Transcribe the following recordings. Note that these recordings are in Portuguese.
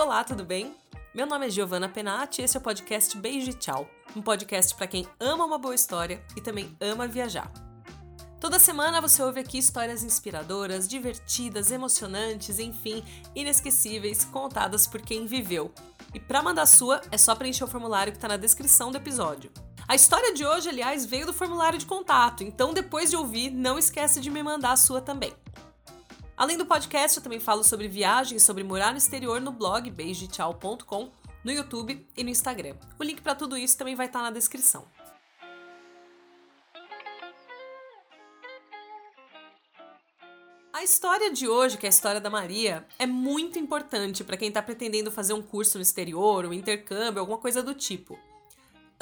Olá, tudo bem? Meu nome é Giovanna Penati e esse é o podcast Beijo e Tchau, um podcast para quem ama uma boa história e também ama viajar. Toda semana você ouve aqui histórias inspiradoras, divertidas, emocionantes, enfim, inesquecíveis, contadas por quem viveu. E para mandar a sua, é só preencher o formulário que está na descrição do episódio. A história de hoje, aliás, veio do formulário de contato, então depois de ouvir, não esquece de me mandar a sua também. Além do podcast, eu também falo sobre viagens, sobre morar no exterior no blog beijotchau.com, no YouTube e no Instagram. O link para tudo isso também vai estar na descrição. A história de hoje, que é a história da Maria, é muito importante para quem está pretendendo fazer um curso no exterior, um intercâmbio, alguma coisa do tipo.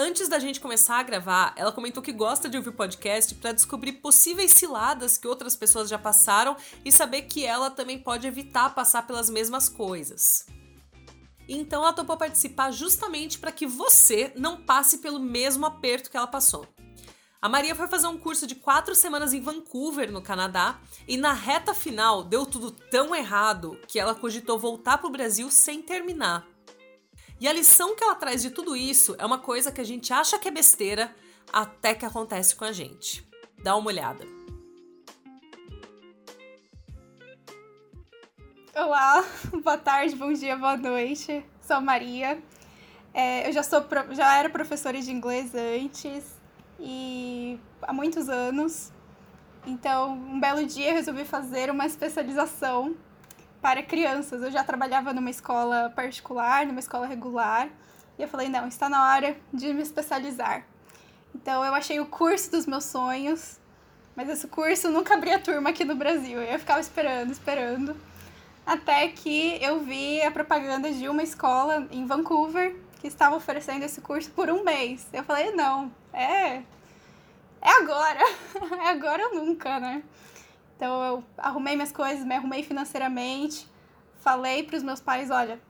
Antes da gente começar a gravar, ela comentou que gosta de ouvir podcast para descobrir possíveis ciladas que outras pessoas já passaram e saber que ela também pode evitar passar pelas mesmas coisas. Então ela topou participar justamente para que você não passe pelo mesmo aperto que ela passou. A Maria foi fazer um curso de quatro semanas em Vancouver, no Canadá, e na reta final deu tudo tão errado que ela cogitou voltar para o Brasil sem terminar. E a lição que ela traz de tudo isso é uma coisa que a gente acha que é besteira até que acontece com a gente. Dá uma olhada. Olá, boa tarde, bom dia, boa noite. Sou Maria. É, eu já, sou, já era professora de inglês antes e há muitos anos. Então, um belo dia eu resolvi fazer uma especialização para crianças. Eu já trabalhava numa escola particular, numa escola regular, e eu falei: não, está na hora de me especializar. Então eu achei o curso dos meus sonhos, mas esse curso nunca abria turma aqui no Brasil. Eu ficava esperando, esperando, até que eu vi a propaganda de uma escola em Vancouver que estava oferecendo esse curso por um mês. Eu falei: não, é. É agora! é agora ou nunca, né? Então eu arrumei minhas coisas, me arrumei financeiramente, falei para os meus pais, olha,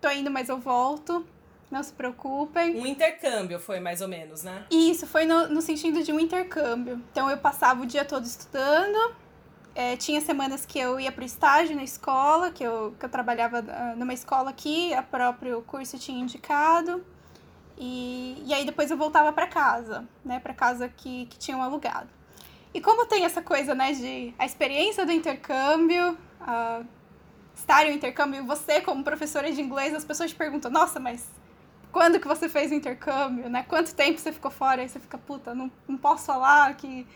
tô indo, mas eu volto. Não se preocupem. Um intercâmbio foi mais ou menos, né? Isso, foi no, no sentido de um intercâmbio. Então eu passava o dia todo estudando. É, tinha semanas que eu ia para o estágio na escola, que eu, que eu trabalhava uh, numa escola aqui, a próprio curso tinha indicado. E, e aí depois eu voltava para casa, né? Para casa que, que tinham alugado. E como tem essa coisa, né, de a experiência do intercâmbio, uh, estar em um intercâmbio, você como professora de inglês, as pessoas te perguntam, nossa, mas quando que você fez o intercâmbio, né? Quanto tempo você ficou fora? Aí você fica, puta, não, não posso falar que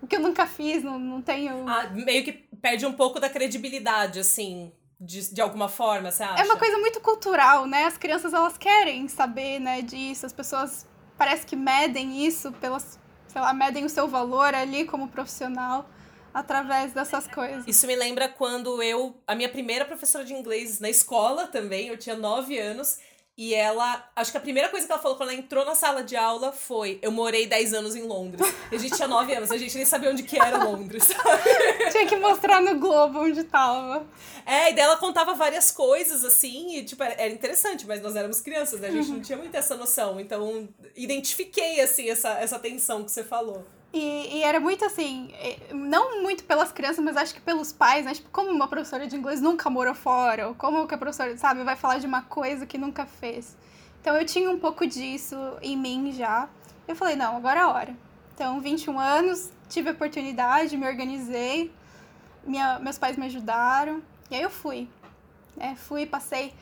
o que eu nunca fiz, não, não tenho... Ah, meio que perde um pouco da credibilidade, assim, de, de alguma forma, você acha? É uma coisa muito cultural, né? As crianças, elas querem saber, né, disso. As pessoas parece que medem isso pelas sei lá, medem o seu valor ali como profissional através dessas coisas. Isso me lembra quando eu, a minha primeira professora de inglês na escola também, eu tinha nove anos, e ela, acho que a primeira coisa que ela falou quando ela entrou na sala de aula foi: Eu morei 10 anos em Londres. E a gente tinha 9 anos, a gente nem sabia onde que era Londres. tinha que mostrar no Globo onde tava. É, e daí ela contava várias coisas, assim, e tipo, era interessante, mas nós éramos crianças, né? A gente não tinha muito essa noção. Então, identifiquei, assim, essa, essa tensão que você falou. E, e, era muito assim, não muito pelas crianças, mas acho que pelos pais, né? Tipo, como uma professora de inglês nunca morou fora, ou como que a professora, sabe, vai falar de uma coisa que nunca fez. Então eu tinha um pouco disso em mim já. Eu falei, não, agora é a hora. Então, 21 anos, tive a oportunidade, me organizei, minha, meus pais me ajudaram, e aí eu fui. É, fui, passei.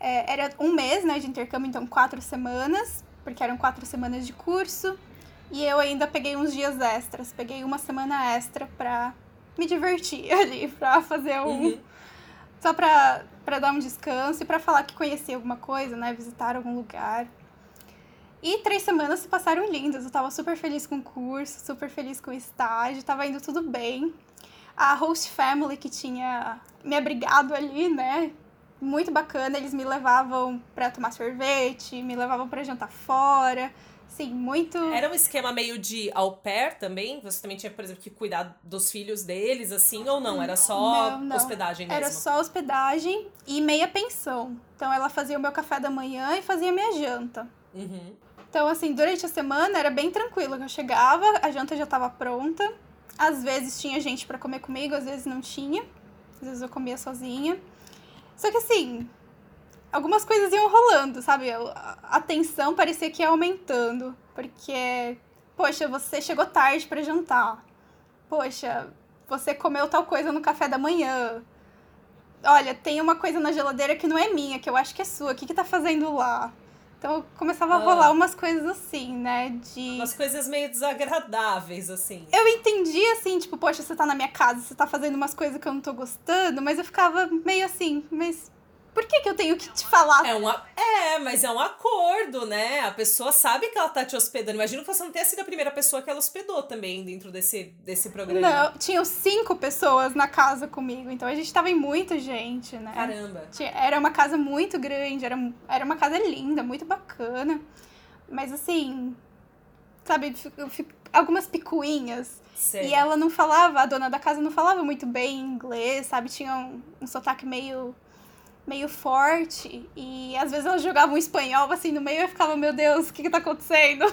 É, era um mês né, de intercâmbio, então quatro semanas, porque eram quatro semanas de curso. E eu ainda peguei uns dias extras, peguei uma semana extra pra me divertir ali, pra fazer um. Uhum. Só pra, pra dar um descanso e pra falar que conheci alguma coisa, né? Visitar algum lugar. E três semanas se passaram lindas. Eu tava super feliz com o curso, super feliz com o estágio, tava indo tudo bem. A host family que tinha me abrigado ali, né? Muito bacana. Eles me levavam pra tomar sorvete, me levavam pra jantar fora Sim, muito. Era um esquema meio de au pair também? Você também tinha, por exemplo, que cuidar dos filhos deles, assim, ou não? Era só não, não. hospedagem mesmo? Era só hospedagem e meia pensão. Então ela fazia o meu café da manhã e fazia minha janta. Uhum. Então, assim, durante a semana era bem tranquilo. Eu chegava, a janta já estava pronta. Às vezes tinha gente para comer comigo, às vezes não tinha. Às vezes eu comia sozinha. Só que assim, algumas coisas iam rolando, sabe? A tensão parecia que ia aumentando. Porque, poxa, você chegou tarde para jantar. Poxa, você comeu tal coisa no café da manhã. Olha, tem uma coisa na geladeira que não é minha, que eu acho que é sua. O que, que tá fazendo lá? Então começava a rolar ah. umas coisas assim, né? De. Umas coisas meio desagradáveis, assim. Eu entendi assim, tipo, poxa, você tá na minha casa, você tá fazendo umas coisas que eu não tô gostando, mas eu ficava meio assim, mas por que, que eu tenho que te falar? É, é, mas é um acordo, né? A pessoa sabe que ela tá te hospedando. Imagina que você não tenha sido a primeira pessoa que ela hospedou também dentro desse, desse programa. Não, tinham cinco pessoas na casa comigo, então a gente tava em muita gente, né? Caramba. Tinha, era uma casa muito grande, era, era uma casa linda, muito bacana. Mas assim, sabe, algumas picuinhas. Sei. E ela não falava, a dona da casa não falava muito bem inglês, sabe? Tinha um, um sotaque meio meio forte. E às vezes ela jogava um espanhol assim no meio e eu ficava, meu Deus, o que que tá acontecendo?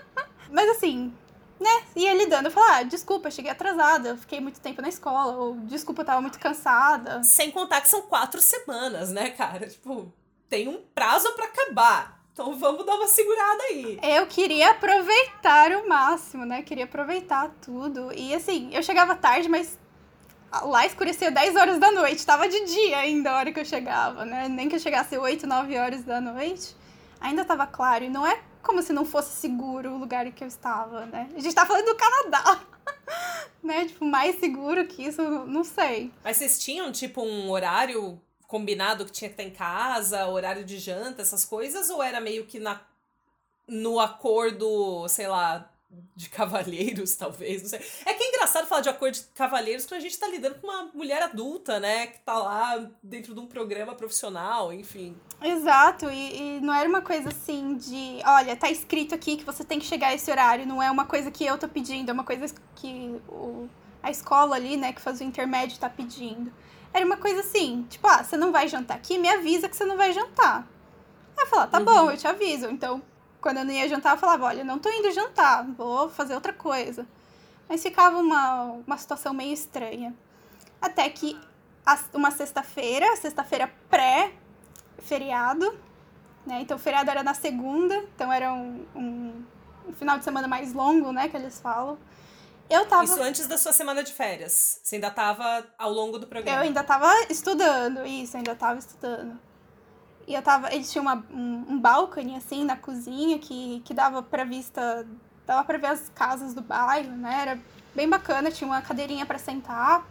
Mas assim, né, ia lidando. Eu falava, ah, desculpa, cheguei atrasada, fiquei muito tempo na escola, ou desculpa, eu tava muito cansada. Sem contar que são quatro semanas, né, cara? Tipo, tem um prazo para acabar. Então vamos dar uma segurada aí. Eu queria aproveitar o máximo, né? Queria aproveitar tudo. E assim, eu chegava tarde, mas lá escurecia 10 horas da noite, tava de dia ainda a hora que eu chegava, né? Nem que eu chegasse 8, 9 horas da noite, ainda tava claro. E não é como se não fosse seguro o lugar em que eu estava, né? A gente tá falando do Canadá. né? Tipo, mais seguro que isso, não sei. Mas vocês tinham, tipo, um horário combinado que tinha que estar em casa, horário de janta, essas coisas? Ou era meio que na, no acordo, sei lá, de cavalheiros, talvez, não sei. É que é engraçado falar de acordo de cavalheiros quando a gente tá lidando com uma mulher adulta, né? Que tá lá dentro de um programa profissional, enfim. Exato, e, e, não era uma coisa assim de, olha, tá escrito aqui que você tem que chegar a esse horário, não é uma coisa que eu tô pedindo, é uma coisa que o, a escola ali, né, que faz o intermédio tá pedindo. Era uma coisa assim, tipo, ah, você não vai jantar aqui, me avisa que você não vai jantar. Aí eu falava, tá uhum. bom, eu te aviso. Então, quando eu não ia jantar, eu falava, olha, não tô indo jantar, vou fazer outra coisa. Mas ficava uma, uma situação meio estranha. Até que uma sexta-feira, sexta-feira pré-feriado, né? Então o feriado era na segunda, então era um, um, um, final de semana mais longo, né? Que eles falam. Eu tava... Isso antes da sua semana de férias. Você ainda tava ao longo do programa. Eu ainda tava estudando, isso, ainda tava estudando. E eu tava. Eles tinham uma, um, um balcone, assim, na cozinha, que, que dava pra vista. Dava pra ver as casas do bairro, né? Era bem bacana, tinha uma cadeirinha para sentar.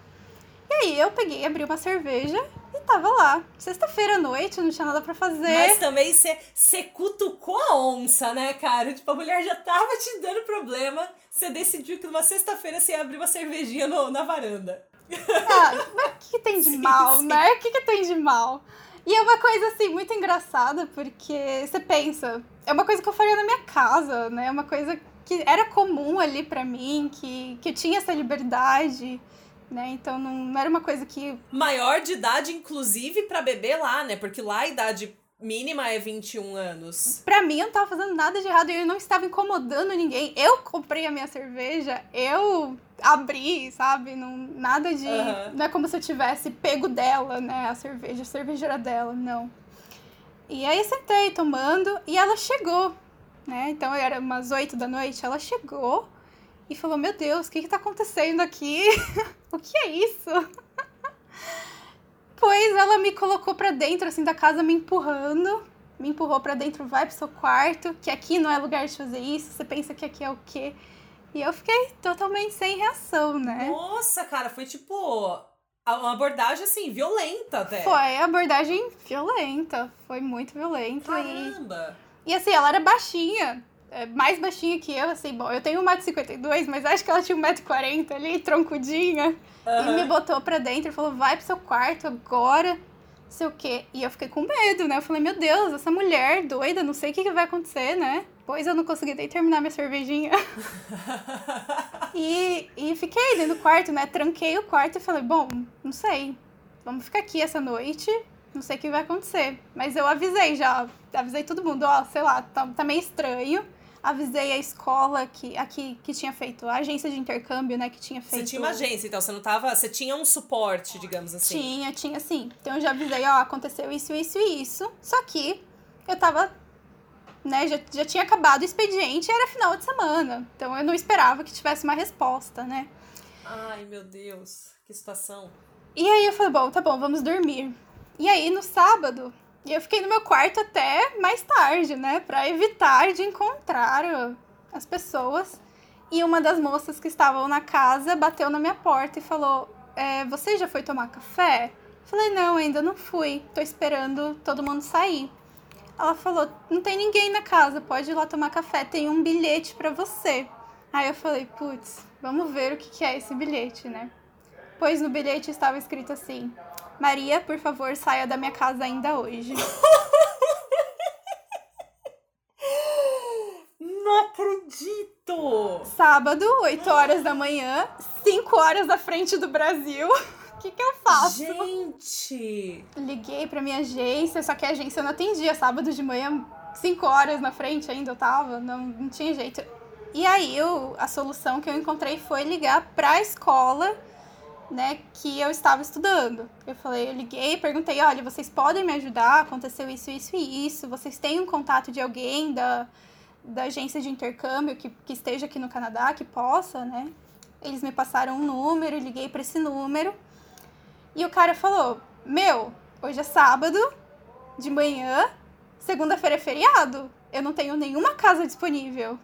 E aí eu peguei, abri uma cerveja e tava lá. Sexta-feira à noite, não tinha nada para fazer. Mas também você cutucou a onça, né, cara? Tipo, a mulher já tava te dando problema. Você decidiu que numa sexta-feira você ia abrir uma cervejinha no, na varanda. Ah, mas o que, que tem de sim, mal, sim. né? O que, que tem de mal? E é uma coisa, assim, muito engraçada, porque você pensa, é uma coisa que eu faria na minha casa, né? É uma coisa que era comum ali para mim, que, que eu tinha essa liberdade, né? Então não, não era uma coisa que. Maior de idade, inclusive, para beber lá, né? Porque lá a idade mínima é 21 anos. Pra mim, eu não tava fazendo nada de errado e eu não estava incomodando ninguém. Eu comprei a minha cerveja, eu abri, sabe? Não, nada de. Uhum. Não é como se eu tivesse pego dela, né? A cerveja, a cerveja era dela, não. E aí sentei tomando e ela chegou, né? Então era umas 8 da noite, ela chegou e falou: Meu Deus, o que, que tá acontecendo aqui? o que é isso? Depois ela me colocou para dentro assim da casa me empurrando, me empurrou para dentro, vai pro seu quarto, que aqui não é lugar de fazer isso, você pensa que aqui é o quê? E eu fiquei totalmente sem reação, né? Nossa, cara, foi tipo uma abordagem assim violenta até. Foi abordagem violenta, foi muito violenta Caramba. E, e assim, ela era baixinha. É, mais baixinha que eu, assim, bom, eu tenho 1,52m, mas acho que ela tinha 1,40m ali, troncudinha. Uhum. E me botou pra dentro e falou: vai pro seu quarto agora, sei o quê. E eu fiquei com medo, né? Eu falei: meu Deus, essa mulher doida, não sei o que, que vai acontecer, né? Pois eu não consegui nem terminar minha cervejinha. e, e fiquei dentro do quarto, né? Tranquei o quarto e falei: bom, não sei, vamos ficar aqui essa noite, não sei o que vai acontecer. Mas eu avisei já, avisei todo mundo: ó, sei lá, tá, tá meio estranho. Avisei a escola que aqui que tinha feito, a agência de intercâmbio, né, que tinha feito. Você tinha uma agência, então você não tava, você tinha um suporte, digamos assim. Tinha, tinha sim. Então eu já avisei, ó, aconteceu isso, isso e isso. Só que eu tava né, já, já tinha acabado o expediente, era final de semana. Então eu não esperava que tivesse uma resposta, né? Ai, meu Deus, que situação. E aí eu falei, bom, tá bom, vamos dormir. E aí no sábado, eu fiquei no meu quarto até mais tarde, né, para evitar de encontrar as pessoas. E uma das moças que estavam na casa bateu na minha porta e falou: é, Você já foi tomar café? Falei: Não, ainda não fui. Tô esperando todo mundo sair. Ela falou: Não tem ninguém na casa, pode ir lá tomar café, tem um bilhete para você. Aí eu falei: Putz, vamos ver o que é esse bilhete, né? Pois no bilhete estava escrito assim: Maria, por favor, saia da minha casa ainda hoje. Não acredito! Sábado, 8 horas da manhã, 5 horas à frente do Brasil que, que eu faço? Gente! Liguei pra minha agência, só que a agência não atendia. Sábado de manhã, 5 horas na frente ainda eu tava, não, não tinha jeito. E aí eu, a solução que eu encontrei foi ligar pra escola, né, que eu estava estudando. Eu falei, eu liguei, perguntei, olha, vocês podem me ajudar? Aconteceu isso, isso e isso. Vocês têm um contato de alguém da, da agência de intercâmbio que, que esteja aqui no Canadá, que possa, né? Eles me passaram um número, liguei para esse número. E o cara falou: Meu, hoje é sábado, de manhã, segunda-feira é feriado. Eu não tenho nenhuma casa disponível.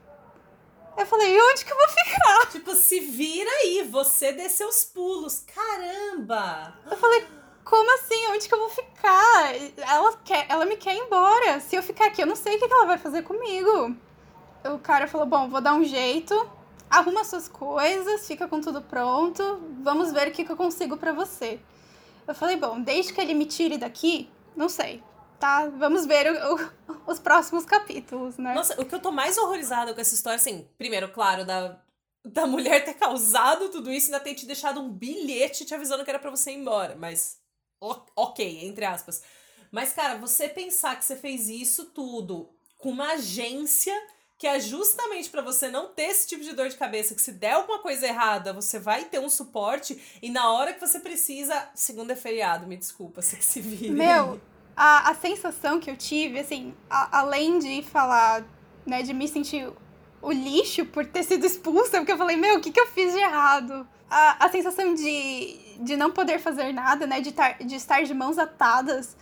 Eu falei, onde que eu vou ficar? Tipo, se vira aí, você desceu os pulos. Caramba! Eu falei, como assim? Onde que eu vou ficar? Ela, quer, ela me quer ir embora. Se eu ficar aqui, eu não sei o que ela vai fazer comigo. O cara falou, bom, vou dar um jeito. Arruma suas coisas, fica com tudo pronto. Vamos ver o que, que eu consigo para você. Eu falei, bom, desde que ele me tire daqui, não sei. Tá, vamos ver o, o, os próximos capítulos, né? Nossa, o que eu tô mais horrorizada com essa história, assim, primeiro, claro, da, da mulher ter causado tudo isso e ainda ter te deixado um bilhete te avisando que era para você ir embora. Mas, ok, entre aspas. Mas, cara, você pensar que você fez isso tudo com uma agência que é justamente para você não ter esse tipo de dor de cabeça, que se der alguma coisa errada, você vai ter um suporte e na hora que você precisa, segunda é feriado, me desculpa, você que se vira. Meu, a, a sensação que eu tive, assim, a, além de falar, né, de me sentir o lixo por ter sido expulsa, porque eu falei, meu, o que, que eu fiz de errado? A, a sensação de, de não poder fazer nada, né, de, tar, de estar de mãos atadas,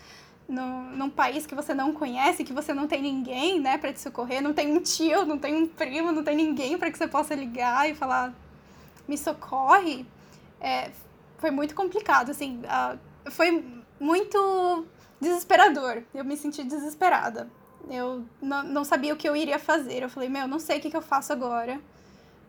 no, num país que você não conhece, que você não tem ninguém, né, para te socorrer, não tem um tio, não tem um primo, não tem ninguém para que você possa ligar e falar, me socorre, é, foi muito complicado, assim, foi muito desesperador. Eu me senti desesperada. Eu não, sabia o que eu iria fazer. Eu falei, meu, não sei o que, que eu faço agora.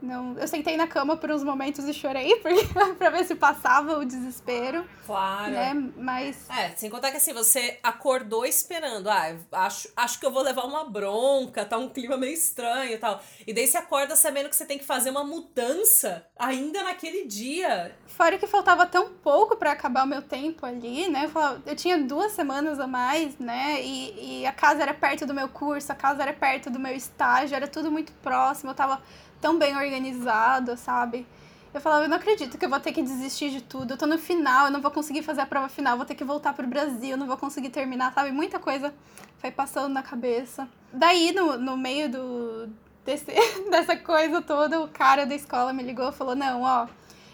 Não, eu sentei na cama por uns momentos e chorei porque, pra ver se passava o desespero. Claro. Né? Mas. É, sem contar que assim, você acordou esperando. Ah, acho, acho que eu vou levar uma bronca, tá um clima meio estranho e tal. E daí você acorda sabendo que você tem que fazer uma mudança ainda naquele dia. Fora que faltava tão pouco para acabar o meu tempo ali, né? Eu, falava, eu tinha duas semanas a mais, né? E, e a casa era perto do meu curso, a casa era perto do meu estágio, era tudo muito próximo. Eu tava tão bem organizado, sabe? Eu falava, eu não acredito que eu vou ter que desistir de tudo. Eu tô no final, eu não vou conseguir fazer a prova final, vou ter que voltar pro Brasil, não vou conseguir terminar, sabe? Muita coisa foi passando na cabeça. Daí, no, no meio do, desse, dessa coisa toda, o cara da escola me ligou e falou: Não, ó,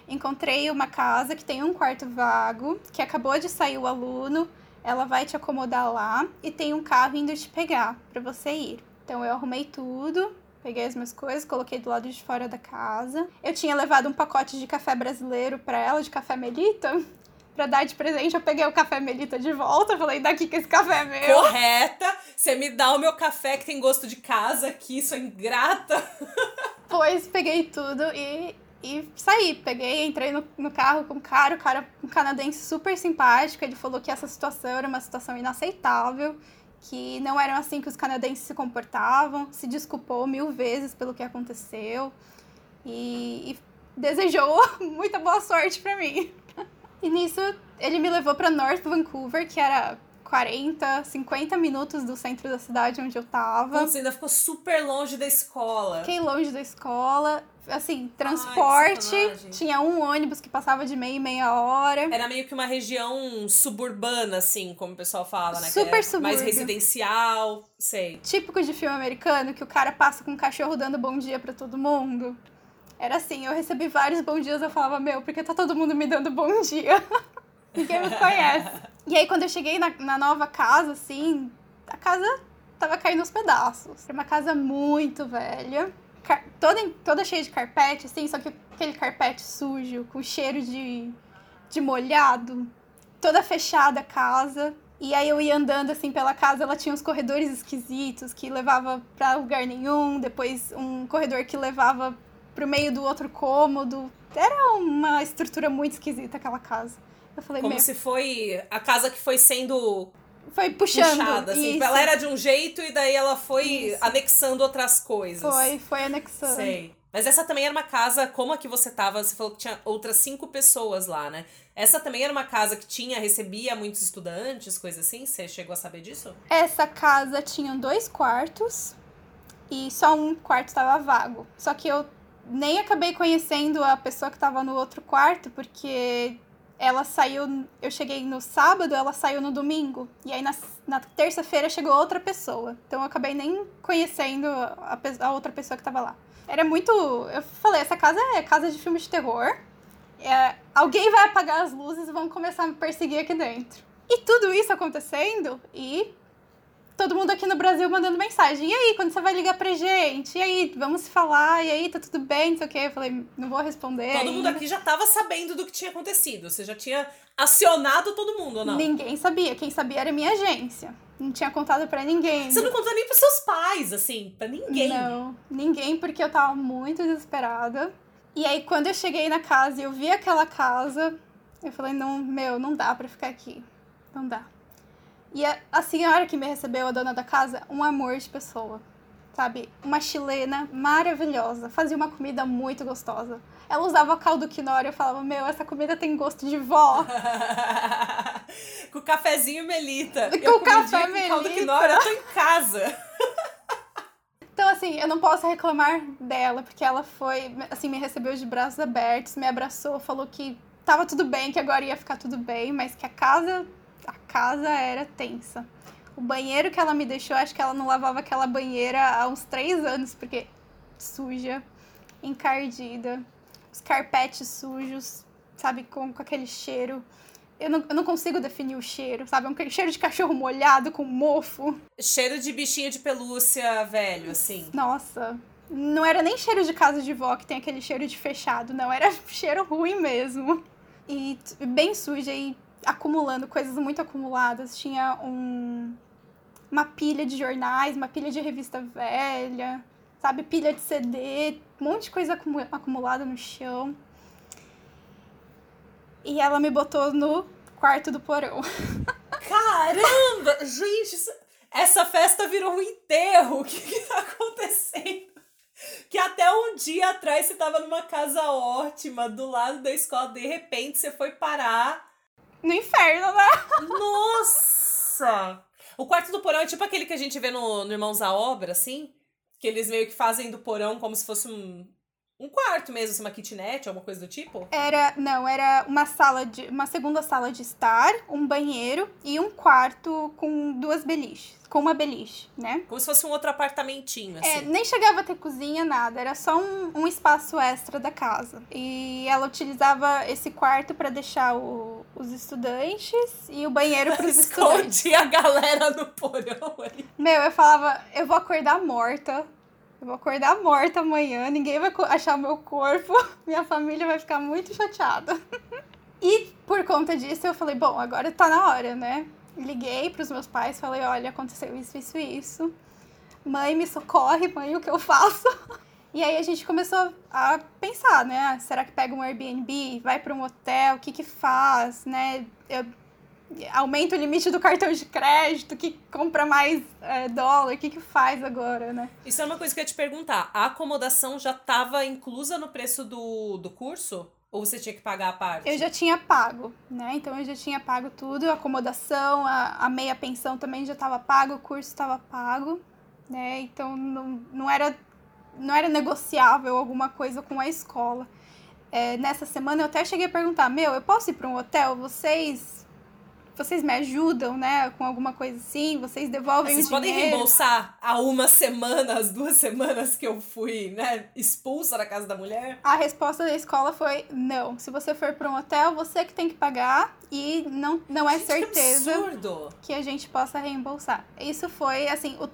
encontrei uma casa que tem um quarto vago, que acabou de sair o aluno, ela vai te acomodar lá e tem um carro indo te pegar para você ir. Então eu arrumei tudo, Peguei as minhas coisas, coloquei do lado de fora da casa. Eu tinha levado um pacote de café brasileiro para ela, de café Melita. Pra dar de presente, eu peguei o café Melita de volta. Falei, daqui que esse café é meu. Correta! Você me dá o meu café que tem gosto de casa aqui, sou ingrata. Pois, peguei tudo e, e saí. Peguei, entrei no, no carro com o cara, o cara, um canadense super simpático. Ele falou que essa situação era uma situação inaceitável que não eram assim que os canadenses se comportavam, se desculpou mil vezes pelo que aconteceu e, e desejou muita boa sorte para mim. E nisso ele me levou para North Vancouver, que era 40, 50 minutos do centro da cidade onde eu tava. Você ainda ficou super longe da escola. Fiquei longe da escola. Assim, transporte. Ai, tinha um ônibus que passava de meia e meia hora. Era meio que uma região suburbana, assim, como o pessoal fala, né? Super é Mais residencial, sei. Típico de filme americano, que o cara passa com um cachorro dando bom dia pra todo mundo. Era assim, eu recebi vários bom dias, eu falava, meu, porque tá todo mundo me dando bom dia? Ninguém me conhece. E aí, quando eu cheguei na, na nova casa, assim, a casa tava caindo aos pedaços. Era uma casa muito velha, toda, toda cheia de carpete, assim, só que aquele carpete sujo, com cheiro de, de molhado, toda fechada a casa. E aí eu ia andando assim pela casa, ela tinha uns corredores esquisitos que levava pra lugar nenhum, depois um corredor que levava pro meio do outro cômodo. Era uma estrutura muito esquisita aquela casa. Eu falei, Como meu, se foi a casa que foi sendo foi puxando. puxada, assim. isso. Ela era de um jeito e daí ela foi Isso. anexando outras coisas. Foi, foi anexando. Sei. Mas essa também era uma casa, como a que você tava, você falou que tinha outras cinco pessoas lá, né? Essa também era uma casa que tinha, recebia muitos estudantes, coisa assim? Você chegou a saber disso? Essa casa tinha dois quartos e só um quarto estava vago. Só que eu nem acabei conhecendo a pessoa que estava no outro quarto, porque ela saiu. Eu cheguei no sábado, ela saiu no domingo. E aí na, na terça-feira chegou outra pessoa. Então eu acabei nem conhecendo a, a outra pessoa que estava lá. Era muito. Eu falei, essa casa é casa de filme de terror. É, alguém vai apagar as luzes e vão começar a me perseguir aqui dentro. E tudo isso acontecendo e todo mundo aqui no Brasil mandando mensagem. E aí, quando você vai ligar pra gente? E aí, vamos se falar? E aí, tá tudo bem? Não sei o quê. Eu falei, não vou responder. Todo mundo ainda. aqui já tava sabendo do que tinha acontecido. Você já tinha acionado todo mundo, ou não? Ninguém sabia. Quem sabia era a minha agência. Não tinha contado pra ninguém. Você não contou nem pros seus pais, assim, pra ninguém. Não, ninguém, porque eu tava muito desesperada. E aí, quando eu cheguei na casa e eu vi aquela casa, eu falei, não, meu, não dá pra ficar aqui. Não dá. E a, a senhora que me recebeu, a dona da casa, um amor de pessoa. Sabe? Uma chilena maravilhosa. Fazia uma comida muito gostosa. Ela usava caldo quinoa e eu falava, meu, essa comida tem gosto de vó. com cafezinho melita. Com eu café com caldo Melita. quinoa, eu tô em casa. Então, assim, eu não posso reclamar dela, porque ela foi, assim, me recebeu de braços abertos, me abraçou, falou que tava tudo bem, que agora ia ficar tudo bem, mas que a casa, a casa era tensa. O banheiro que ela me deixou, acho que ela não lavava aquela banheira há uns três anos, porque suja, encardida, os carpetes sujos, sabe, com, com aquele cheiro. Eu não, eu não consigo definir o cheiro, sabe? É um cheiro de cachorro molhado com mofo. Cheiro de bichinho de pelúcia velho, assim. Nossa, não era nem cheiro de casa de vó que tem aquele cheiro de fechado, não, era cheiro ruim mesmo. E bem suja e acumulando coisas muito acumuladas. Tinha um uma pilha de jornais, uma pilha de revista velha, sabe, pilha de CD, um monte de coisa acumu- acumulada no chão. E ela me botou no quarto do porão. Caramba! Gente, essa festa virou um enterro. O que que tá acontecendo? Que até um dia atrás você tava numa casa ótima, do lado da escola, de repente você foi parar. No inferno, né? Nossa! O quarto do porão é tipo aquele que a gente vê no, no Irmãos à Obra, assim? Que eles meio que fazem do porão como se fosse um, um quarto mesmo, assim, uma kitnet, alguma coisa do tipo? Era, não, era uma sala de, uma segunda sala de estar, um banheiro e um quarto com duas beliches, com uma beliche, né? Como se fosse um outro apartamentinho, É, assim. nem chegava a ter cozinha, nada, era só um, um espaço extra da casa. E ela utilizava esse quarto para deixar o- os estudantes e o banheiro para os estudantes. Esconde a galera no porão ali. Meu, eu falava, eu vou acordar morta. Eu vou acordar morta amanhã, ninguém vai achar meu corpo, minha família vai ficar muito chateada. E por conta disso eu falei, bom, agora tá na hora, né? Liguei pros meus pais, falei, olha, aconteceu isso, isso isso. Mãe, me socorre, mãe, o que eu faço? E aí a gente começou a pensar, né? Ah, Será que pega um Airbnb, vai para um hotel, o que que faz, né? Eu aumenta o limite do cartão de crédito, que compra mais é, dólar, o que que faz agora, né? Isso é uma coisa que eu ia te perguntar. A acomodação já estava inclusa no preço do, do curso? Ou você tinha que pagar a parte? Eu já tinha pago, né? Então eu já tinha pago tudo, a acomodação, a, a meia pensão também já estava pago, o curso estava pago, né? Então não, não, era, não era negociável alguma coisa com a escola. É, nessa semana eu até cheguei a perguntar, meu, eu posso ir para um hotel? Vocês vocês me ajudam, né, com alguma coisa assim, vocês devolvem vocês o dinheiro. Vocês podem reembolsar a uma semana, as duas semanas que eu fui, né, expulsa da casa da mulher? A resposta da escola foi não. Se você for para um hotel, você que tem que pagar e não, não é gente, certeza que, que, a gente possa reembolsar. Isso foi, assim, o,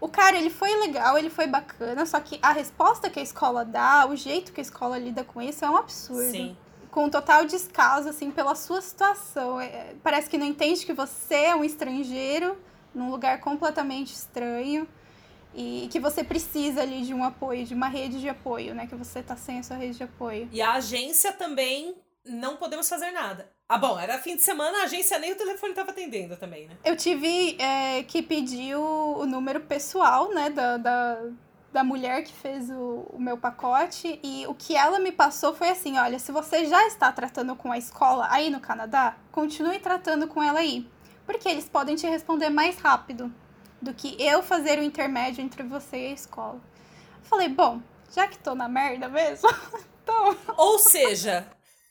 o cara, ele foi legal, ele foi bacana, só que a resposta que a escola dá, o jeito que a escola lida com isso é um absurdo. Sim com total descaso, assim, pela sua situação. É, parece que não entende que você é um estrangeiro num lugar completamente estranho e que você precisa ali de um apoio, de uma rede de apoio, né? Que você tá sem a sua rede de apoio. E a agência também não podemos fazer nada. Ah, bom, era fim de semana, a agência nem o telefone estava atendendo também, né? Eu tive é, que pedir o, o número pessoal, né, da, da, da mulher que fez o, o, meu pacote e o que ela me passou foi assim: olha, se você já está tratando com a escola aí no Canadá, continue tratando com ela aí, porque eles podem te responder mais rápido do que eu fazer o intermédio entre você e a escola. falei, bom, já que tô na merda mesmo, então. Ou seja,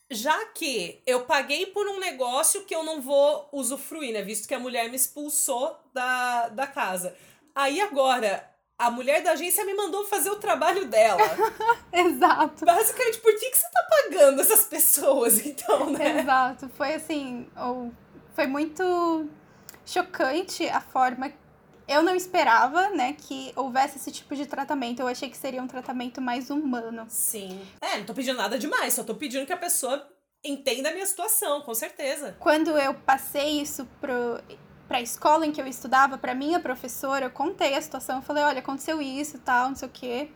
já que eu paguei por um negócio que eu não vou usufruir, né? Visto que a mulher me expulsou da, da casa. Aí agora a mulher da agência me mandou fazer o trabalho dela. Exato. Basicamente, por que, que você tá pagando essas pessoas, então, né? Exato. Foi assim, ou foi muito chocante a forma. Eu não esperava, né, que houvesse esse tipo de tratamento. Eu achei que seria um tratamento mais humano. Sim. É, não tô pedindo nada demais, só tô pedindo que a pessoa entenda a minha situação, com certeza. Quando eu passei isso pro para a escola em que eu estudava, para minha professora, eu contei a situação, eu falei, olha, aconteceu isso, tal, não sei o quê.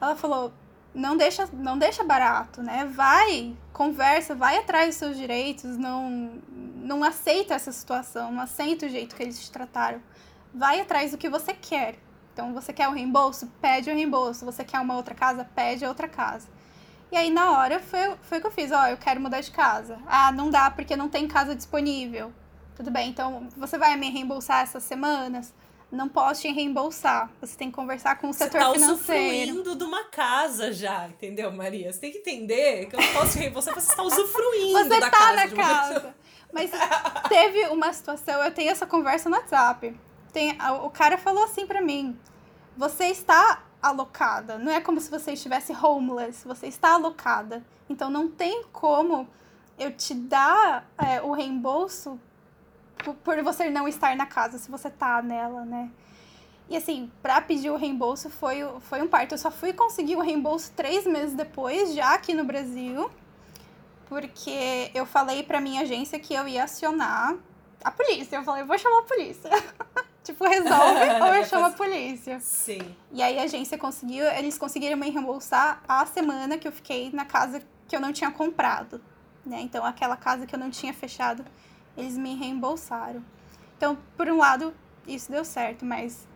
Ela falou, não deixa, não deixa barato, né? Vai, conversa, vai atrás dos seus direitos, não não aceita essa situação, não aceita o jeito que eles te trataram. Vai atrás do que você quer. Então, você quer o reembolso? Pede o reembolso. Você quer uma outra casa? Pede a outra casa. E aí, na hora, foi, foi o que eu fiz. Ó, eu quero mudar de casa. Ah, não dá porque não tem casa disponível. Tudo bem, então você vai me reembolsar essas semanas? Não posso te reembolsar. Você tem que conversar com o setor você tá financeiro. usufruindo de uma casa já, entendeu, Maria? Você tem que entender que eu não posso te reembolsar, você está usufruindo você da tá casa. na casa. Mas teve uma situação, eu tenho essa conversa no WhatsApp. Tem, o cara falou assim para mim: você está alocada. Não é como se você estivesse homeless, você está alocada. Então não tem como eu te dar é, o reembolso por você não estar na casa, se você tá nela, né? E assim, pra pedir o reembolso foi, foi um parto. Eu só fui conseguir o reembolso três meses depois, já aqui no Brasil, porque eu falei pra minha agência que eu ia acionar a polícia. Eu falei, vou chamar a polícia. tipo, resolve ou eu chamo a polícia. Sim. E aí a agência conseguiu, eles conseguiram me reembolsar a semana que eu fiquei na casa que eu não tinha comprado. Né? Então, aquela casa que eu não tinha fechado eles me reembolsaram. Então, por um lado, isso deu certo, mas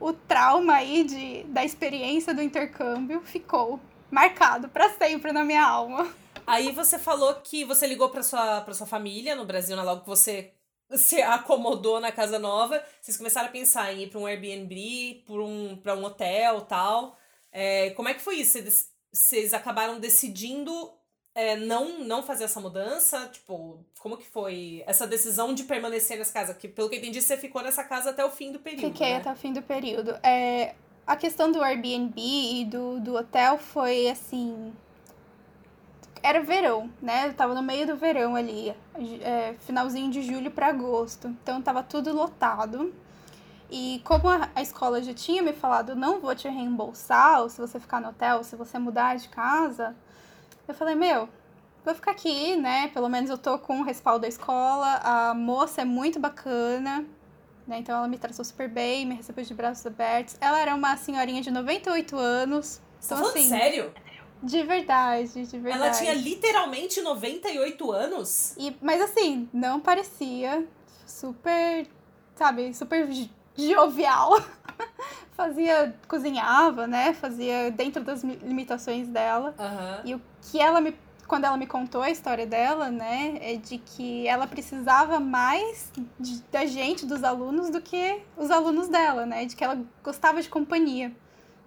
o trauma aí de, da experiência do intercâmbio ficou marcado para sempre na minha alma. Aí você falou que você ligou para sua para sua família no Brasil, né? logo que você se acomodou na casa nova, vocês começaram a pensar em ir para um Airbnb, para um para um hotel, tal. É, como é que foi isso? Vocês, vocês acabaram decidindo é, não, não fazer essa mudança? Tipo, como que foi essa decisão de permanecer nessa casa? Que, pelo que eu entendi, você ficou nessa casa até o fim do período. Fiquei né? até o fim do período. É, a questão do Airbnb e do, do hotel foi assim. Era verão, né? Eu tava no meio do verão ali, é, finalzinho de julho para agosto. Então tava tudo lotado. E como a, a escola já tinha me falado, não vou te reembolsar, ou se você ficar no hotel, ou se você mudar de casa, eu falei, meu, vou ficar aqui, né? Pelo menos eu tô com o respaldo da escola. A moça é muito bacana, né? Então ela me tratou super bem, me recebeu de braços abertos. Ela era uma senhorinha de 98 anos. Então, tá assim, sério? De verdade, de verdade. Ela tinha literalmente 98 anos? E, mas assim, não parecia super, sabe, super jovial. Fazia, cozinhava, né? Fazia dentro das limitações dela. Uhum. E o que ela me quando ela me contou a história dela, né, é de que ela precisava mais de, da gente, dos alunos, do que os alunos dela, né, de que ela gostava de companhia.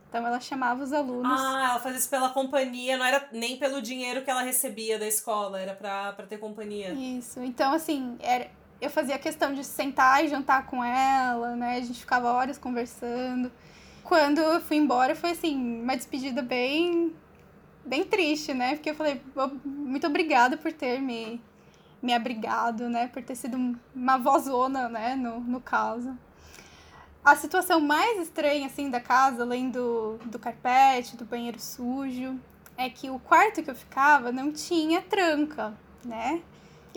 Então ela chamava os alunos. Ah, ela fazia isso pela companhia, não era nem pelo dinheiro que ela recebia da escola, era pra, pra ter companhia. Isso. Então, assim, era, eu fazia questão de sentar e jantar com ela, né? A gente ficava horas conversando. Quando eu fui embora, foi assim, uma despedida bem bem triste, né? Porque eu falei, muito obrigada por ter me, me abrigado, né? Por ter sido uma vozona, né? No, no caso. A situação mais estranha, assim, da casa, além do, do carpete, do banheiro sujo, é que o quarto que eu ficava não tinha tranca, né?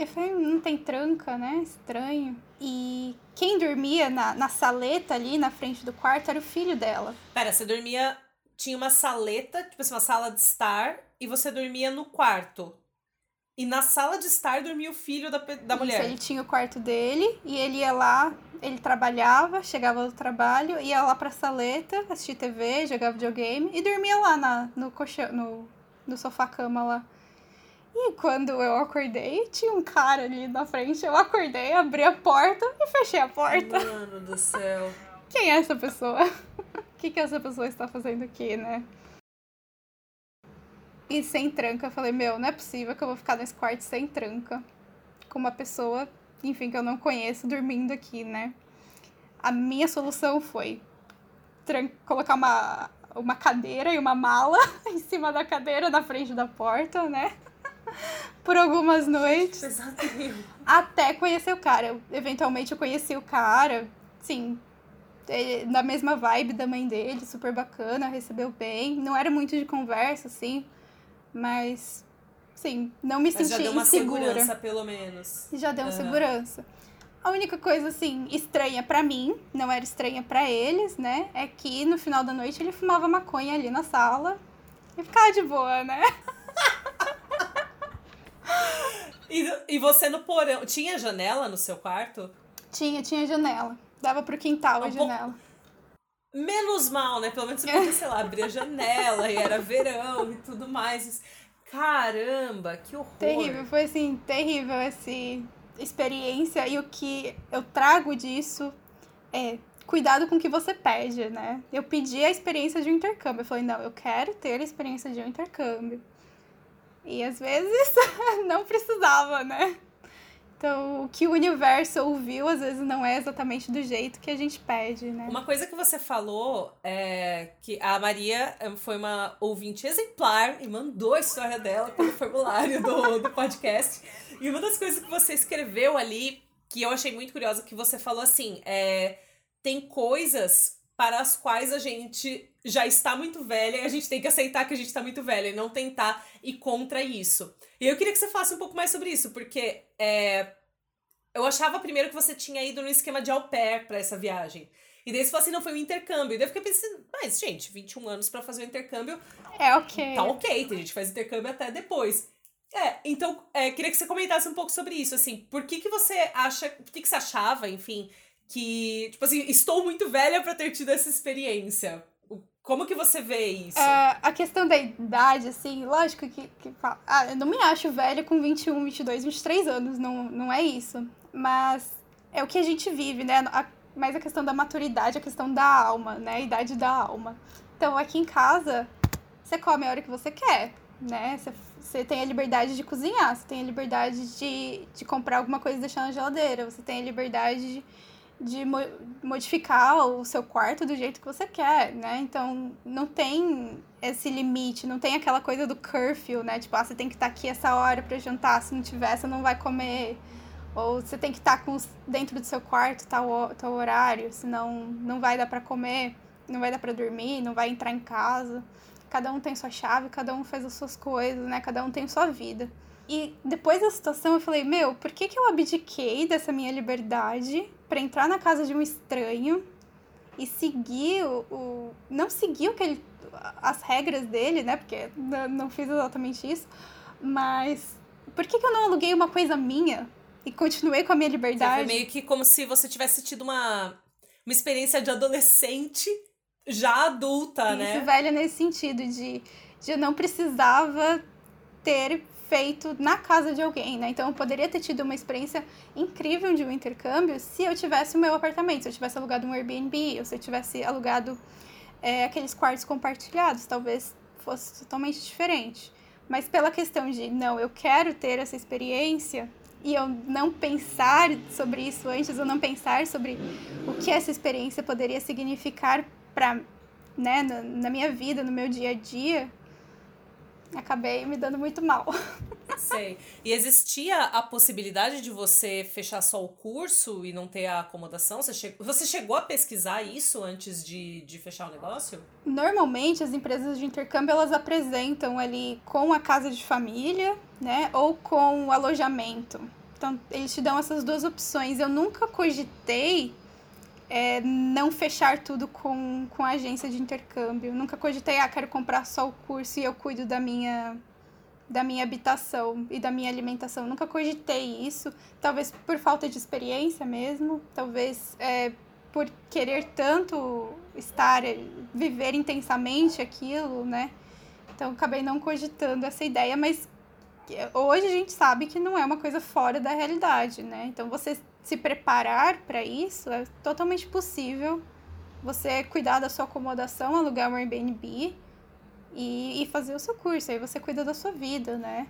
Eu falei, não tem tranca, né? Estranho. E quem dormia na, na saleta ali na frente do quarto era o filho dela. Pera, você dormia tinha uma saleta, tipo assim, uma sala de estar, e você dormia no quarto. E na sala de estar dormia o filho da, da Isso, mulher. Ele tinha o quarto dele e ele ia lá, ele trabalhava, chegava do trabalho, ia lá pra saleta, assistir TV, jogava videogame e dormia lá na, no colchão, no, no sofá-cama lá. E quando eu acordei, tinha um cara ali na frente. Eu acordei, abri a porta e fechei a porta. Mano do céu. Quem é essa pessoa? O que, que essa pessoa está fazendo aqui, né? E sem tranca, eu falei, meu, não é possível que eu vou ficar nesse quarto sem tranca. Com uma pessoa, enfim, que eu não conheço, dormindo aqui, né? A minha solução foi colocar uma, uma cadeira e uma mala em cima da cadeira na frente da porta, né? Por algumas noites. Pesadelo. Até conhecer o cara. Eventualmente eu conheci o cara, sim, na mesma vibe da mãe dele, super bacana, recebeu bem. Não era muito de conversa, assim, mas, sim, não me mas senti já deu uma insegura. segurança, pelo menos. Já deu uma Uhum. segurança. A única coisa, assim, estranha pra mim, não era estranha pra eles, né? É que no final da noite ele fumava maconha ali na sala e ficava de boa, né? E, e você no porão. Tinha janela no seu quarto? Tinha, tinha janela. Dava pro quintal a pouco- janela. Menos mal, né? Pelo menos você podia, sei lá, abrir a janela e era verão e tudo mais. Caramba, que horror. Terrível, foi assim, terrível essa experiência. E o que eu trago disso é cuidado com o que você pede, né? Eu pedi a experiência de um intercâmbio. Eu falei, não, eu quero ter a experiência de um intercâmbio. E às vezes não precisava, né? Então, o que o universo ouviu, às vezes não é exatamente do jeito que a gente pede, né? Uma coisa que você falou é que a Maria eh, foi uma ouvinte exemplar e mandou a história dela pelo formulário do, do podcast. E uma das coisas que você escreveu ali, que eu achei muito curiosa, que você falou assim: é, tem coisas para as quais a gente já está muito velha e a gente tem que aceitar que a gente está muito velha e não tentar ir contra isso. E eu queria que você falasse um pouco mais sobre isso, porque é, eu achava primeiro que você tinha ido no esquema de au pair para essa viagem. E daí você falou assim, não, foi um intercâmbio. E daí eu fiquei pensando, mas, gente, 21 anos para fazer um intercâmbio, É ok. tá ok, tem gente que faz intercâmbio até depois. É, então, é, queria que você comentasse um pouco sobre isso, assim, por que que você acha, por que que você achava, enfim, que, tipo assim, estou muito velha para ter tido essa experiência? Como que você vê isso? É, a questão da idade, assim, lógico que, que ah, eu não me acho velha com 21, 22, 23 anos, não, não é isso. Mas é o que a gente vive, né? A, mais a questão da maturidade, a questão da alma, né? A idade da alma. Então, aqui em casa, você come a hora que você quer, né? Você, você tem a liberdade de cozinhar, você tem a liberdade de, de comprar alguma coisa e deixar na geladeira, você tem a liberdade de, de mo- modificar o seu quarto do jeito que você quer, né? Então, não tem esse limite, não tem aquela coisa do curfew, né? Tipo, ah, você tem que estar aqui essa hora pra jantar, se não tiver, você não vai comer. Ou você tem que estar com os- dentro do seu quarto tal, tal horário, senão não vai dar pra comer, não vai dar pra dormir, não vai entrar em casa. Cada um tem sua chave, cada um faz as suas coisas, né? Cada um tem sua vida. E depois da situação eu falei, meu, por que, que eu abdiquei dessa minha liberdade pra entrar na casa de um estranho e seguir o. o- não seguir o que ele, as regras dele, né? Porque não, não fiz exatamente isso. Mas por que, que eu não aluguei uma coisa minha e continuei com a minha liberdade? Foi meio que como se você tivesse tido uma, uma experiência de adolescente já adulta, Isso, né? velha nesse sentido, de, de eu não precisava ter feito na casa de alguém, né? Então eu poderia ter tido uma experiência incrível de um intercâmbio se eu tivesse o meu apartamento, se eu tivesse alugado um Airbnb, ou se eu tivesse alugado é, aqueles quartos compartilhados, talvez fosse totalmente diferente. Mas pela questão de, não, eu quero ter essa experiência e eu não pensar sobre isso antes, ou não pensar sobre o que essa experiência poderia significar para, né, na, na minha vida, no meu dia a dia, acabei me dando muito mal. Sei. E existia a possibilidade de você fechar só o curso e não ter a acomodação? Você, che... você chegou a pesquisar isso antes de, de fechar o negócio? Normalmente, as empresas de intercâmbio, elas apresentam ali com a casa de família, né? Ou com o alojamento. Então, eles te dão essas duas opções. Eu nunca cogitei é, não fechar tudo com, com a agência de intercâmbio. Nunca cogitei, ah, quero comprar só o curso e eu cuido da minha, da minha habitação e da minha alimentação. Nunca cogitei isso. Talvez por falta de experiência mesmo, talvez é, por querer tanto estar, viver intensamente aquilo, né? Então acabei não cogitando essa ideia, mas hoje a gente sabe que não é uma coisa fora da realidade, né? Então você se preparar para isso, é totalmente possível você cuidar da sua acomodação, alugar um Airbnb e, e fazer o seu curso. Aí você cuida da sua vida, né?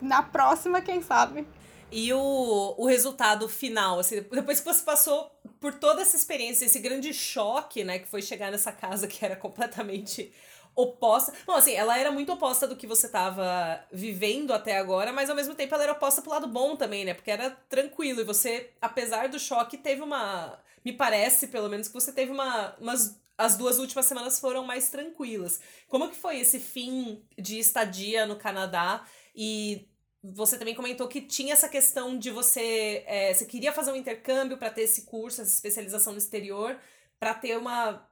Na próxima, quem sabe? E o, o resultado final, assim, depois que você passou por toda essa experiência, esse grande choque, né, que foi chegar nessa casa que era completamente oposta. Bom, assim, ela era muito oposta do que você tava vivendo até agora, mas ao mesmo tempo ela era oposta pro lado bom também, né? Porque era tranquilo. E você, apesar do choque, teve uma. Me parece, pelo menos, que você teve uma. Umas, as duas últimas semanas foram mais tranquilas. Como que foi esse fim de estadia no Canadá? E você também comentou que tinha essa questão de você. É, você queria fazer um intercâmbio para ter esse curso, essa especialização no exterior, para ter uma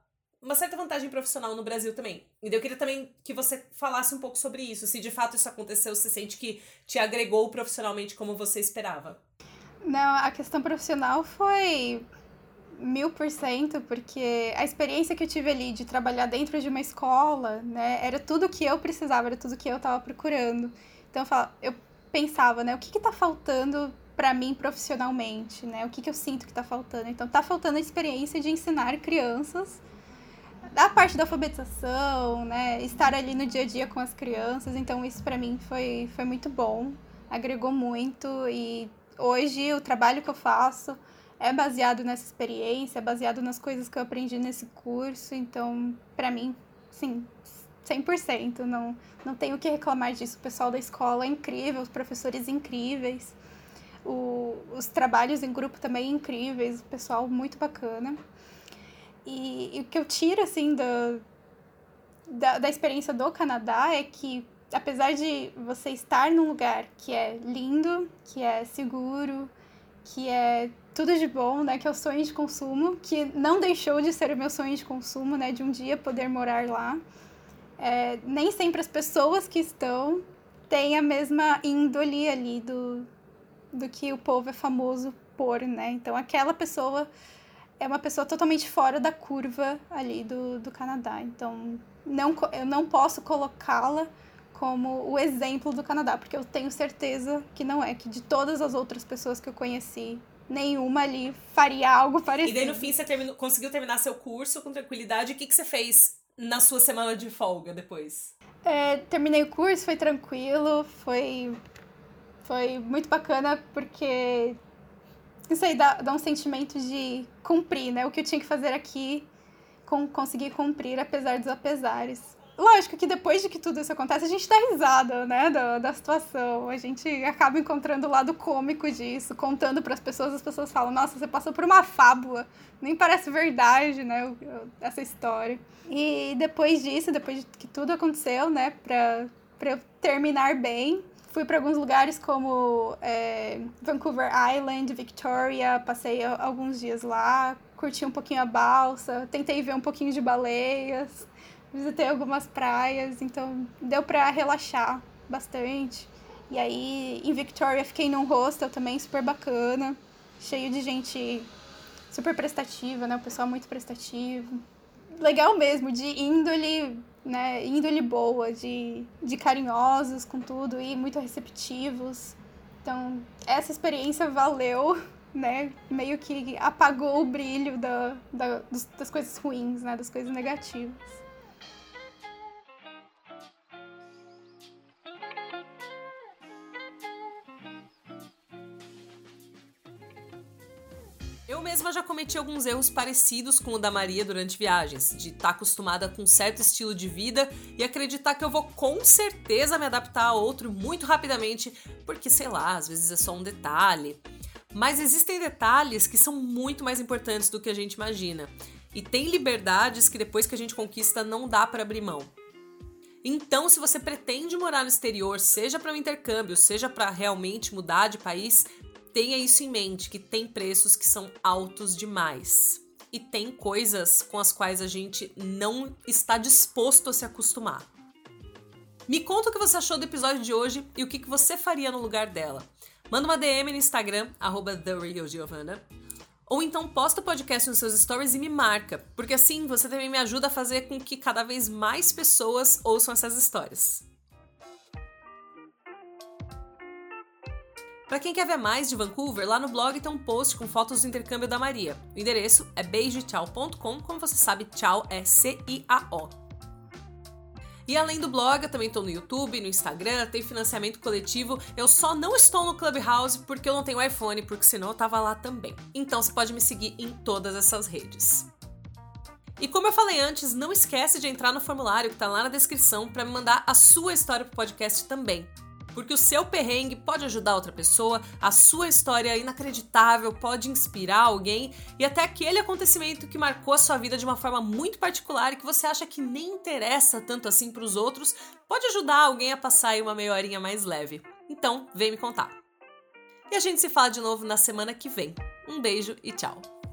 uma certa vantagem profissional no Brasil também. E eu queria também que você falasse um pouco sobre isso. Se de fato isso aconteceu, você sente que te agregou profissionalmente como você esperava? Não, a questão profissional foi mil por cento, porque a experiência que eu tive ali de trabalhar dentro de uma escola, né, era tudo que eu precisava, era tudo que eu estava procurando. Então eu pensava, né, o que está faltando para mim profissionalmente, né, o que, que eu sinto que está faltando. Então tá faltando a experiência de ensinar crianças da parte da alfabetização, né, estar ali no dia a dia com as crianças, então isso para mim foi, foi muito bom, agregou muito. E hoje o trabalho que eu faço é baseado nessa experiência, é baseado nas coisas que eu aprendi nesse curso, então para mim, sim, 100%, não, não tenho o que reclamar disso. O pessoal da escola é incrível, os professores incríveis, o, os trabalhos em grupo também incríveis, o pessoal muito bacana. E, e o que eu tiro, assim, do, da, da experiência do Canadá é que, apesar de você estar num lugar que é lindo, que é seguro, que é tudo de bom, né, que é o sonho de consumo, que não deixou de ser o meu sonho de consumo, né, de um dia poder morar lá. É, nem sempre as pessoas que estão têm a mesma índole ali do, do que o povo é famoso por, né? Então aquela pessoa é uma pessoa totalmente fora da curva ali do, do Canadá. Então, não, eu não posso colocá-la como o exemplo do Canadá, porque eu tenho certeza que não é, que de todas as outras pessoas que eu conheci, nenhuma ali faria algo parecido. E daí no fim você terminou, conseguiu terminar seu curso com tranquilidade. O que, que você fez na sua semana de folga depois? É, terminei o curso, foi tranquilo, foi, foi muito bacana porque isso aí dá, dá um sentimento de cumprir, né? O que eu tinha que fazer aqui, com, conseguir cumprir, apesar dos apesares. Lógico que depois de que tudo isso acontece, a gente dá risada, né, da, da situação. A gente acaba encontrando o lado cômico disso, contando para as pessoas. As pessoas falam: Nossa, você passou por uma fábula. Nem parece verdade, né, essa história. E depois disso, depois de que tudo aconteceu, né, para eu terminar bem, Fui para alguns lugares como é, Vancouver Island, Victoria, passei alguns dias lá, curti um pouquinho a balsa, tentei ver um pouquinho de baleias, visitei algumas praias, então deu para relaxar bastante. E aí em Victoria fiquei num hostel também super bacana, cheio de gente super prestativa, né? O pessoal muito prestativo. Legal mesmo, de índole né, índole boa, de, de carinhosos com tudo e muito receptivos. Então, essa experiência valeu, né? Meio que apagou o brilho da, da, das coisas ruins, né? Das coisas negativas. Mesma já cometi alguns erros parecidos com o da Maria durante viagens, de estar tá acostumada com um certo estilo de vida e acreditar que eu vou com certeza me adaptar a outro muito rapidamente, porque sei lá, às vezes é só um detalhe. Mas existem detalhes que são muito mais importantes do que a gente imagina. E tem liberdades que depois que a gente conquista não dá para abrir mão. Então, se você pretende morar no exterior, seja para um intercâmbio, seja para realmente mudar de país, tenha isso em mente, que tem preços que são altos demais. E tem coisas com as quais a gente não está disposto a se acostumar. Me conta o que você achou do episódio de hoje e o que você faria no lugar dela. Manda uma DM no Instagram, arroba ou então posta o podcast nos seus stories e me marca, porque assim você também me ajuda a fazer com que cada vez mais pessoas ouçam essas histórias. Para quem quer ver mais de Vancouver, lá no blog tem um post com fotos do intercâmbio da Maria. O endereço é beijotchau.com, como você sabe, tchau é C-I-A-O. E além do blog, eu também estou no YouTube, no Instagram, tem financiamento coletivo. Eu só não estou no Clubhouse porque eu não tenho iPhone, porque senão eu tava lá também. Então você pode me seguir em todas essas redes. E como eu falei antes, não esquece de entrar no formulário que está lá na descrição para me mandar a sua história pro podcast também porque o seu perrengue pode ajudar outra pessoa, a sua história inacreditável pode inspirar alguém e até aquele acontecimento que marcou a sua vida de uma forma muito particular e que você acha que nem interessa tanto assim para os outros, pode ajudar alguém a passar uma meia horinha mais leve. Então, vem me contar. E a gente se fala de novo na semana que vem. Um beijo e tchau!